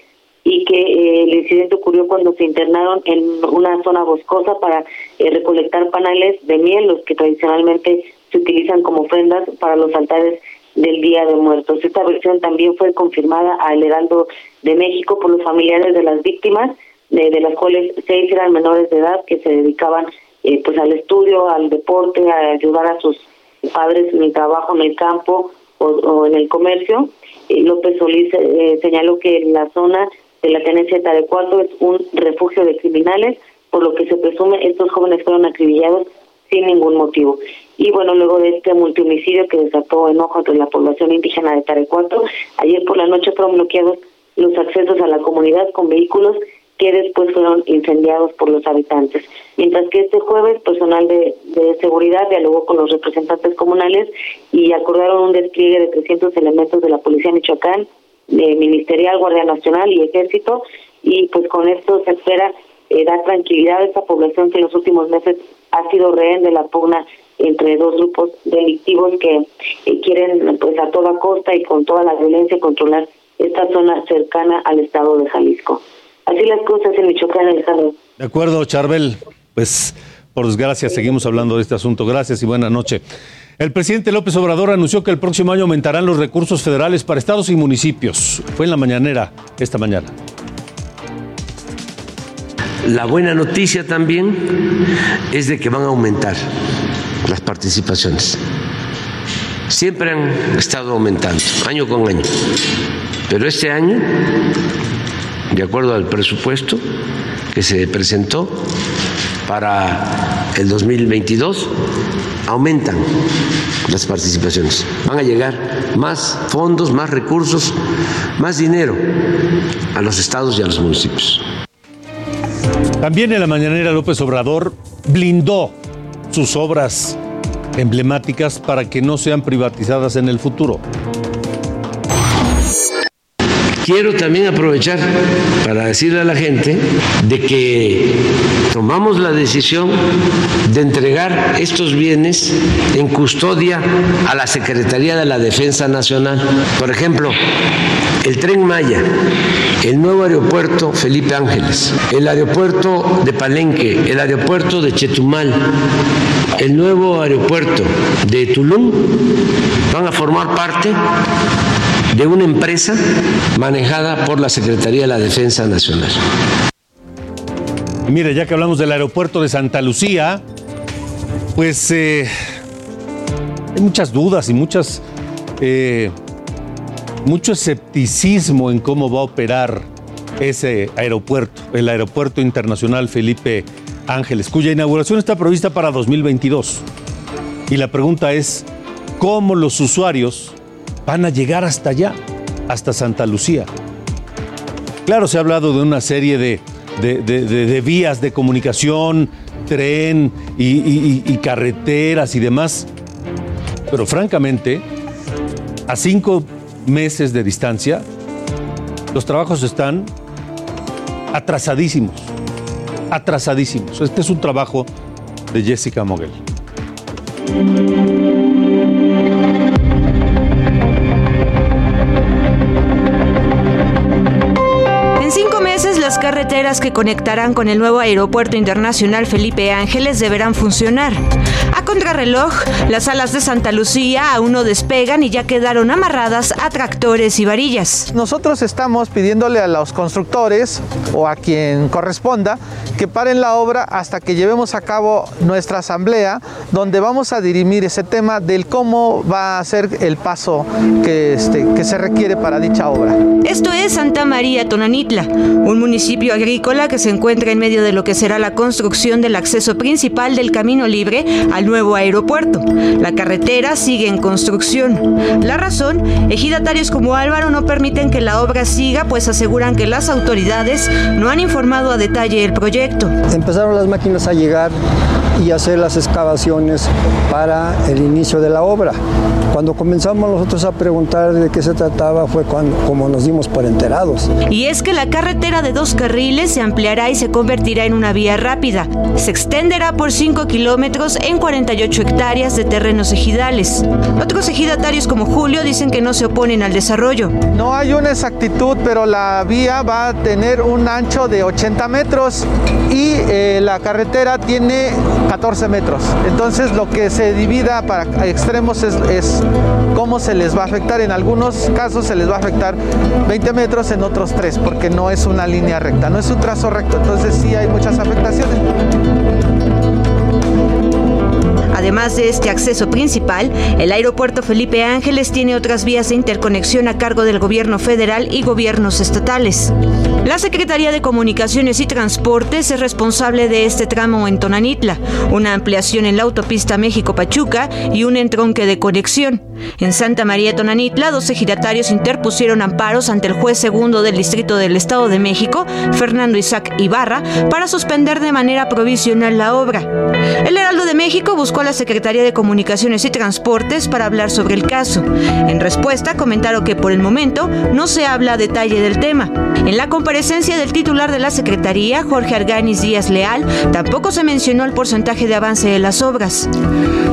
y que eh, el incidente ocurrió cuando se internaron en una zona boscosa para recolectar panales de miel, los que tradicionalmente se utilizan como ofrendas para los altares del Día de Muertos. Esta versión también fue confirmada al Heraldo de México por los familiares de las víctimas, de, las cuales seis eran menores de edad que se dedicaban eh, pues al estudio, al deporte, a ayudar a sus padres en el trabajo en el campo o, en el comercio. Eh, López Solís eh, señaló que la zona de la tenencia de Tarecuarto es un refugio de criminales, por lo que se presume estos jóvenes fueron acribillados sin ningún motivo. Y bueno, luego de este multihomicidio que desató enojo entre la población indígena de Tarecuato, ayer por la noche fueron bloqueados los accesos a la comunidad con vehículos que después fueron incendiados por los habitantes. Mientras que este jueves, personal de, de seguridad dialogó con los representantes comunales y acordaron un despliegue de 300 elementos de la Policía Michoacán, de Ministerial, Guardia Nacional y Ejército, y pues con esto se espera eh, dar tranquilidad a esta población que en los últimos meses ha sido rehén de la pugna entre dos grupos delictivos que eh, quieren pues a toda costa y con toda la violencia controlar esta zona cercana al estado de Jalisco. Así las cosas en Michoacán, Alejandro. De acuerdo, Charbel. Pues por desgracia seguimos hablando de este asunto. Gracias y buena noche. El presidente López Obrador anunció que el próximo año aumentarán los recursos federales para estados y municipios. Fue en la mañanera esta mañana. La buena noticia también es de que van a aumentar las participaciones. Siempre han estado aumentando, año con año. Pero este año, de acuerdo al presupuesto que se presentó para el 2022, aumentan las participaciones. Van a llegar más fondos, más recursos, más dinero a los estados y a los municipios. También en la mañanera López Obrador blindó sus obras emblemáticas para que no sean privatizadas en el futuro. Quiero también aprovechar para decirle a la gente de que tomamos la decisión de entregar estos bienes en custodia a la Secretaría de la Defensa Nacional. Por ejemplo, el tren Maya, el nuevo aeropuerto Felipe Ángeles, el aeropuerto de Palenque, el aeropuerto de Chetumal, el nuevo aeropuerto de Tulum van a formar parte de una empresa manejada por la Secretaría de la Defensa Nacional. Mire, ya que hablamos del aeropuerto de Santa Lucía, pues eh, hay muchas dudas y muchas, eh, mucho escepticismo en cómo va a operar ese aeropuerto, el Aeropuerto Internacional Felipe Ángeles, cuya inauguración está prevista para 2022. Y la pregunta es, ¿cómo los usuarios van a llegar hasta allá, hasta Santa Lucía? Claro, se ha hablado de una serie de, de, de- vías de comunicación, tren y, y- y carreteras y demás, pero francamente, a cinco meses de distancia, los trabajos están atrasadísimos, atrasadísimos. Este es un trabajo de Jessica Moguel. Carreteras que conectarán con el nuevo Aeropuerto Internacional Felipe Ángeles deberán funcionar. A contrarreloj, las alas de Santa Lucía aún no despegan y ya quedaron amarradas a tractores y varillas. Nosotros estamos pidiéndole a los constructores o a quien corresponda que paren la obra hasta que llevemos a cabo nuestra asamblea donde vamos a dirimir ese tema del cómo va a ser el paso que, este, que se requiere para dicha obra. Esto es Santa María Tonanitla, un municipio agrícola que se encuentra en medio de lo que será la construcción del acceso principal del Camino Libre al nuevo aeropuerto. La carretera sigue en construcción. La razón, ejidatarios como Álvaro no permiten que la obra siga, pues aseguran que las autoridades no han informado a detalle el proyecto. Empezaron las máquinas a llegar y hacer las excavaciones para el inicio de la obra. Cuando comenzamos nosotros a preguntar de qué se trataba fue cuando como nos dimos por enterados. Y es que la carretera de dos carriles se ampliará y se convertirá en una vía rápida. Se extenderá por 5 kilómetros en 48 hectáreas de terrenos ejidales. Otros ejidatarios como Julio dicen que no se oponen al desarrollo. No hay una exactitud, pero la vía va a tener un ancho de 80 metros y eh, la carretera tiene 14 metros. Entonces lo que se divida para extremos es, es cómo se les va a afectar. En algunos casos se les va a afectar 20 metros, en otros 3, porque no es una línea recta, no es un trazo recto. Entonces sí hay muchas afectaciones. Además de este acceso principal, el aeropuerto Felipe Ángeles tiene otras vías de interconexión a cargo del gobierno federal y gobiernos estatales. La Secretaría de Comunicaciones y Transportes es responsable de este tramo en Tonanitla, una ampliación en la autopista México-Pachuca y un entronque de conexión. En Santa María Tonanitla, dos ejidatarios interpusieron amparos ante el juez segundo del Distrito del Estado de México, Fernando Isaac Ibarra, para suspender de manera provisional la obra. El Heraldo de México buscó a la Secretaría de Comunicaciones y Transportes para hablar sobre el caso. En respuesta, comentaron que por el momento no se habla a detalle del tema. En la comparecencia del titular de la Secretaría, Jorge Arganis Díaz Leal, tampoco se mencionó el porcentaje de avance de las obras.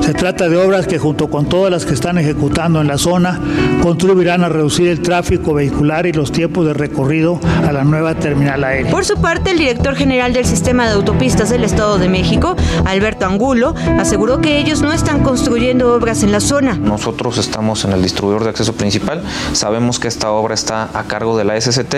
Se trata de obras que junto con todas las que están ejecutando en la zona contribuirán a reducir el tráfico vehicular y los tiempos de recorrido a la nueva terminal aérea. Por su parte, el director general del Sistema de Autopistas del Estado de México, Alberto Angulo, aseguró que ellos no están construyendo obras en la zona. Nosotros estamos en el distribuidor de acceso principal, sabemos que esta obra está a cargo de la SCT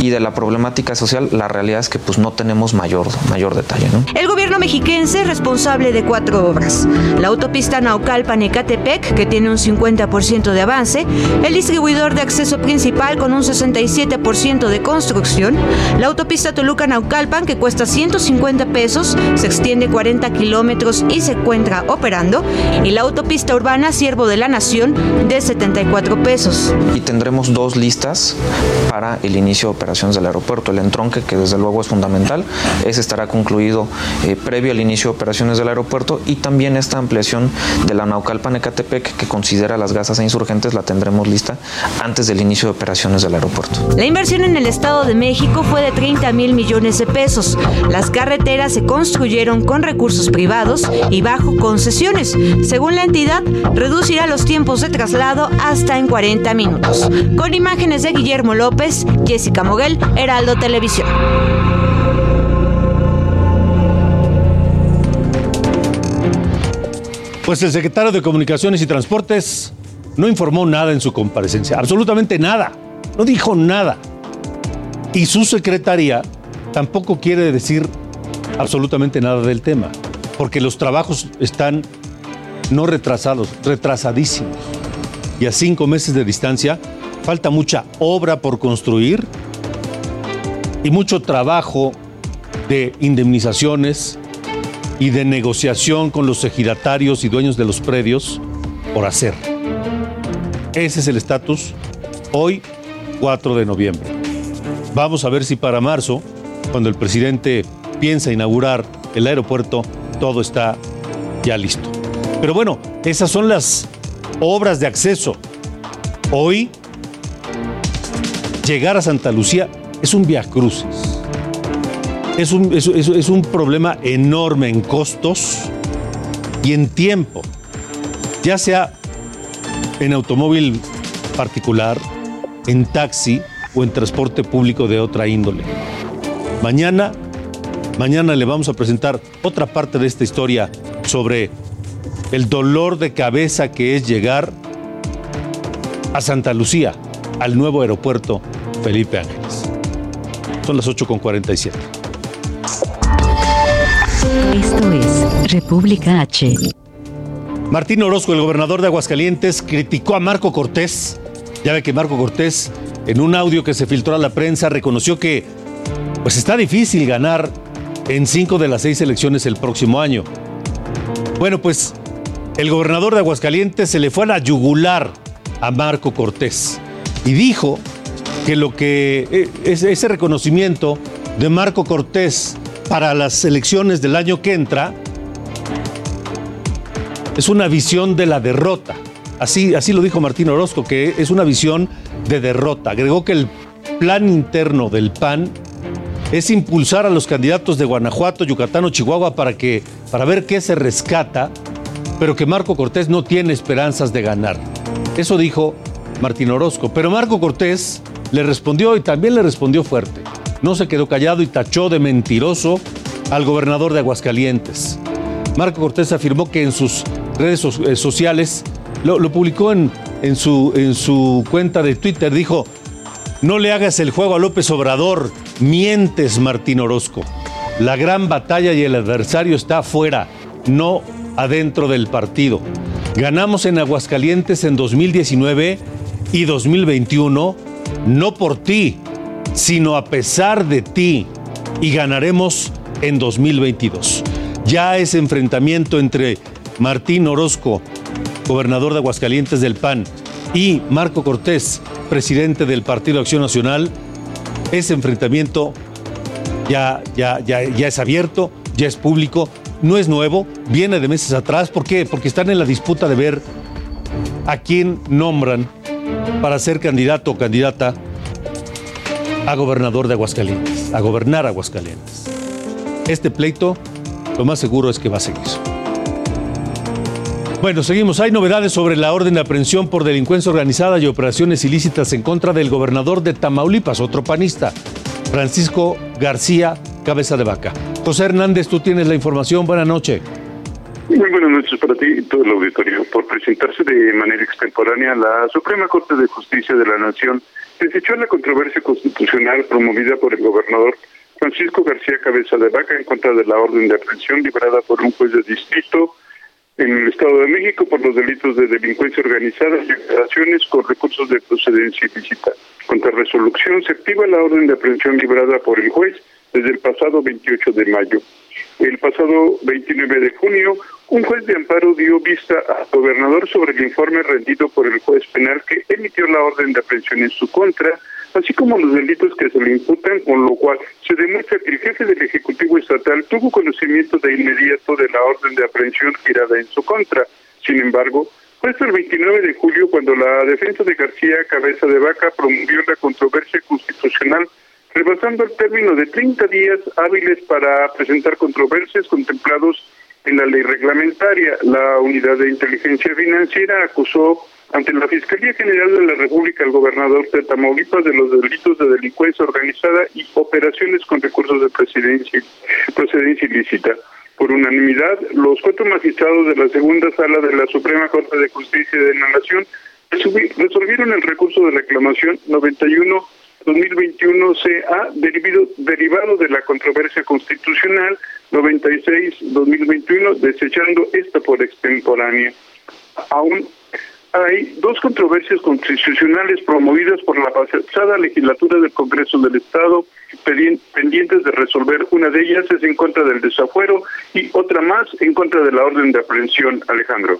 y de la problemática social, la realidad es que pues no tenemos mayor, mayor detalle. ¿no? El gobierno mexiquense es responsable de cuatro obras. La autopista Naucalpan-Ecatepec, que tiene un 50% de avance, el distribuidor de acceso principal con un 67% de construcción, la autopista Toluca-Naucalpan, que cuesta 150 pesos, se extiende 40 kilómetros y se encuentra operando, y la autopista urbana Siervo de la Nación, de 74 pesos. Y tendremos dos listas para el inicio de operaciones del aeropuerto. El entronque, que desde luego es fundamental, ese estará concluido eh, previo al inicio de operaciones del aeropuerto y también esta ampliación de la Naucalpan-Ecatepec, que considera las gasas e insurgentes, la tendremos lista antes del inicio de operaciones del aeropuerto. La inversión en el Estado de México fue de 30 mil millones de pesos. Las carreteras se construyeron con recursos privados y bajo concesiones. Según la entidad, reducirá los tiempos de traslado hasta en 40 minutos. Con imágenes de Guillermo López, Jessica Moguel, Heraldo Televisión. Pues el secretario de Comunicaciones y Transportes no informó nada en su comparecencia, absolutamente nada, no dijo nada. Y su secretaría tampoco quiere decir absolutamente nada del tema, porque los trabajos están no retrasados, retrasadísimos. Y a cinco meses de distancia falta mucha obra por construir y mucho trabajo de indemnizaciones y de negociación con los ejidatarios y dueños de los predios por hacer. Ese es el estatus hoy, 4 de noviembre. Vamos a ver si para marzo, cuando el presidente piensa inaugurar el aeropuerto, todo está ya listo. Pero bueno, esas son las obras de acceso. Hoy, llegar a Santa Lucía es un viacrucis. Es un, es, un problema enorme en costos y en tiempo, ya sea en automóvil particular, en taxi o en transporte público de otra índole. Mañana, mañana le vamos a presentar otra parte de esta historia sobre el dolor de cabeza que es llegar a Santa Lucía, al nuevo aeropuerto Felipe Ángeles. Son las 8.47. Esto es República H. Martín Orozco, el gobernador de Aguascalientes, criticó a Marco Cortés. Ya ve que Marco Cortés, en un audio que se filtró a la prensa, reconoció que pues está difícil ganar en cinco de las seis elecciones el próximo año. Bueno, pues el gobernador de Aguascalientes se le fue a la yugular a Marco Cortés y dijo que lo que eh, ese reconocimiento de Marco Cortés para las elecciones del año que entra es una visión de la derrota. Así, así lo dijo Martín Orozco, que es una visión de derrota. Agregó que el plan interno del PAN es impulsar a los candidatos de Guanajuato, Yucatán o Chihuahua para, que, para ver qué se rescata, pero que Marco Cortés no tiene esperanzas de ganar. Eso dijo Martín Orozco. Pero Marco Cortés le respondió y también le respondió fuerte. No se quedó callado y tachó de mentiroso al gobernador de Aguascalientes. Marco Cortés afirmó que en sus redes eh, sociales, lo, publicó en, su, en su cuenta de Twitter, dijo, no le hagas el juego a López Obrador, mientes Martín Orozco. La gran batalla y el adversario está afuera, no adentro del partido. Ganamos en Aguascalientes en 2019 y 2021, no por ti, sino a pesar de ti, y ganaremos en 2022. Ya ese enfrentamiento entre Martín Orozco, gobernador de Aguascalientes del PAN, y Marco Cortés, presidente del Partido Acción Nacional, ese enfrentamiento ya, ya, ya, ya es abierto, ya es público, no es nuevo, viene de meses atrás. ¿Por qué? Porque están en la disputa de ver a quién nombran para ser candidato o candidata a gobernador de Aguascalientes, a gobernar Aguascalientes. Este pleito, lo más seguro es que va a seguir. Bueno, seguimos. Hay novedades sobre la orden de aprehensión por delincuencia organizada y operaciones ilícitas en contra del gobernador de Tamaulipas, otro panista, Francisco García Cabeza de Vaca. José Hernández, tú tienes la información. Buenas noches. Muy buenas noches para ti y todo el auditorio. Por presentarse de manera extemporánea, la Suprema Corte de Justicia de la Nación desechó la controversia constitucional promovida por el gobernador Francisco García Cabeza de Vaca en contra de la orden de aprehensión librada por un juez de distrito en el Estado de México por los delitos de delincuencia organizada y operaciones con recursos de procedencia ilícita. Contra resolución se activa la orden de aprehensión librada por el juez desde el pasado 28 de mayo. El pasado 29 de junio, un juez de amparo dio vista al gobernador sobre el informe rendido por el juez penal que emitió la orden de aprehensión en su contra, así como los delitos que se le imputan, con lo cual se demuestra que el jefe del Ejecutivo Estatal tuvo conocimiento de inmediato de la orden de aprehensión girada en su contra. Sin embargo, fue hasta el 29 de julio cuando la defensa de García Cabeza de Vaca promovió la controversia constitucional rebasando el término de 30 días hábiles para presentar controversias contemplados en la ley reglamentaria. La Unidad de Inteligencia Financiera acusó ante la Fiscalía General de la República al gobernador de Tamaulipas de los delitos de delincuencia organizada y operaciones con recursos de presidencia, procedencia ilícita. Por unanimidad, los cuatro magistrados de la segunda sala de la Suprema Corte de Justicia de la Nación resolvieron el recurso de reclamación 91 2021 se ha derivado de la controversia constitucional 96-2021, desechando esta por extemporánea. Aún hay dos controversias constitucionales promovidas por la pasada legislatura del Congreso del Estado pendientes de resolver. Una de ellas es en contra del desafuero y otra más en contra de la orden de aprehensión, Alejandro.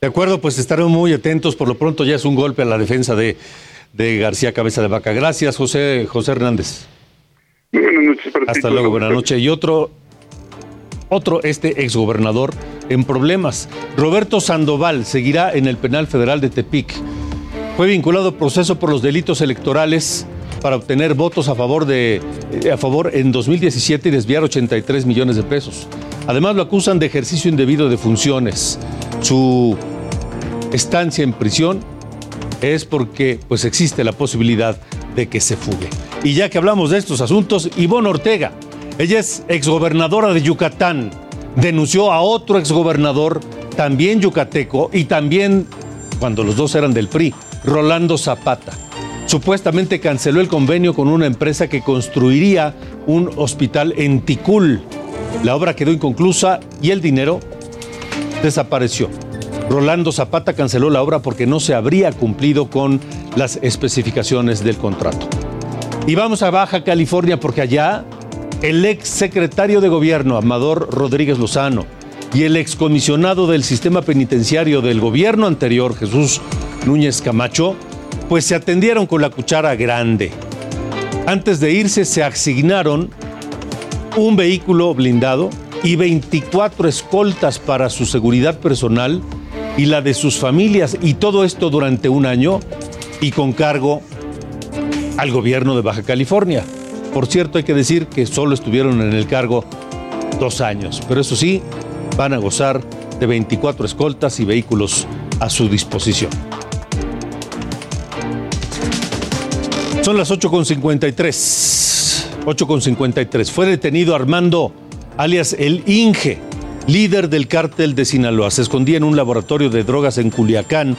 De acuerdo, pues estaremos muy atentos. Por lo pronto ya es un golpe a la defensa de de García Cabeza de Vaca. Gracias, José, José Hernández. buenas noches. Hasta luego, buenas noches. Y otro, otro, este exgobernador en problemas. Roberto Sandoval seguirá en el penal federal de Tepic. Fue vinculado al proceso por los delitos electorales para obtener votos a favor, de, eh, a favor en 2017 y desviar 83 millones de pesos. Además lo acusan de ejercicio indebido de funciones. Su estancia en prisión es porque pues existe la posibilidad de que se fugue. Y ya que hablamos de estos asuntos, Ivonne Ortega, ella es exgobernadora de Yucatán, denunció a otro exgobernador, también yucateco, y también, cuando los dos eran del PRI, Rolando Zapata. Supuestamente canceló el convenio con una empresa que construiría un hospital en Ticul. La obra quedó inconclusa y el dinero desapareció. Rolando Zapata canceló la obra porque no se habría cumplido con las especificaciones del contrato. Y vamos a Baja California porque allá el ex secretario de gobierno Amador Rodríguez Lozano y el excomisionado del sistema penitenciario del gobierno anterior Jesús Núñez Camacho, pues se atendieron con la cuchara grande. Antes de irse se asignaron un vehículo blindado y 24 escoltas para su seguridad personal y la de sus familias, y todo esto durante un año y con cargo al gobierno de Baja California. Por cierto, hay que decir que solo estuvieron en el cargo dos años, pero eso sí, van a gozar de 24 escoltas y vehículos a su disposición. Son las 8.53. 8.53. Fue detenido Armando, alias el Inge, líder del cártel de Sinaloa. Se escondía en un laboratorio de drogas en Culiacán,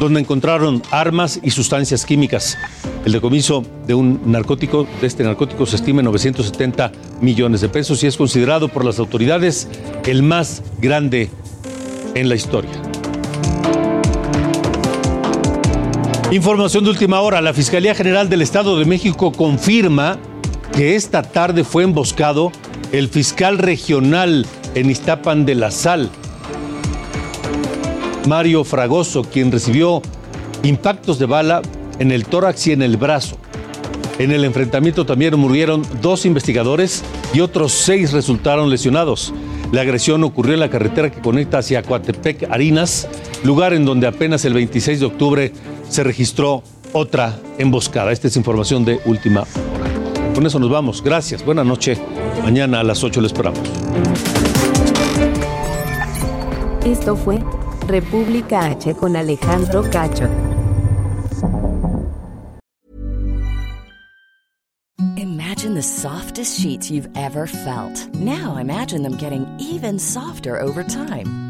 donde encontraron armas y sustancias químicas. El decomiso de un narcótico, de este narcótico, se estima en 970 millones de pesos y es considerado por las autoridades el más grande en la historia. Información de última hora. La Fiscalía General del Estado de México confirma que esta tarde fue emboscado el fiscal regional en Iztapan de la Sal, Mario Fragoso, quien recibió impactos de bala en el tórax y en el brazo. En el enfrentamiento también murieron dos investigadores y otros seis resultaron lesionados. La agresión ocurrió en la carretera que conecta hacia Coatepec, Harinas, lugar en donde apenas el 26 de octubre se registró otra emboscada. Esta es información de última hora. Con eso nos vamos. Gracias. Buenas noches. Mañana a las 8 le esperamos. Esto fue República H con Alejandro Cacho. Imagine the softest sheets you've ever felt. Now imagine them getting even softer over time.